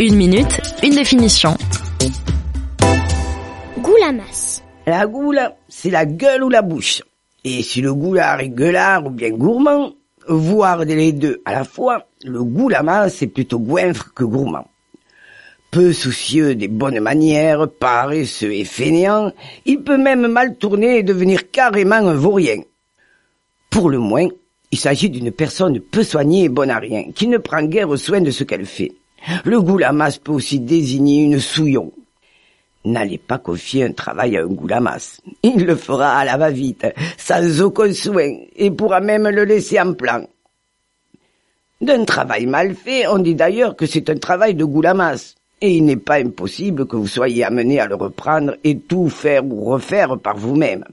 Une minute, une définition. Goulamas. La goula, c'est la gueule ou la bouche. Et si le goulard est gueulard ou bien gourmand, voire les deux à la fois, le goulamas c'est plutôt goinfre que gourmand. Peu soucieux des bonnes manières, paresseux et fainéant, il peut même mal tourner et devenir carrément un vaurien. Pour le moins, il s'agit d'une personne peu soignée et bonne à rien, qui ne prend guère soin de ce qu'elle fait. Le goulamas peut aussi désigner une souillon. N'allez pas confier un travail à un goulamas. Il le fera à la va-vite, sans aucun soin, et pourra même le laisser en plan. D'un travail mal fait, on dit d'ailleurs que c'est un travail de goulamas, et il n'est pas impossible que vous soyez amené à le reprendre et tout faire ou refaire par vous-même.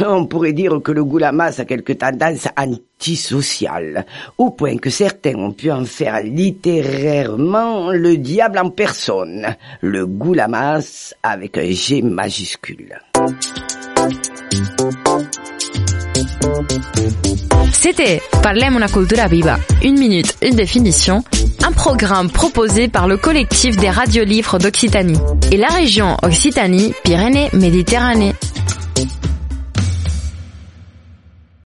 On pourrait dire que le goulamas a quelques tendances antisociales, au point que certains ont pu en faire littérairement le diable en personne, le goulamas avec un G majuscule. C'était Parlem una cultura viva. Une minute, une définition. Un programme proposé par le collectif des radiolivres d'Occitanie et la région Occitanie-Pyrénées-Méditerranée.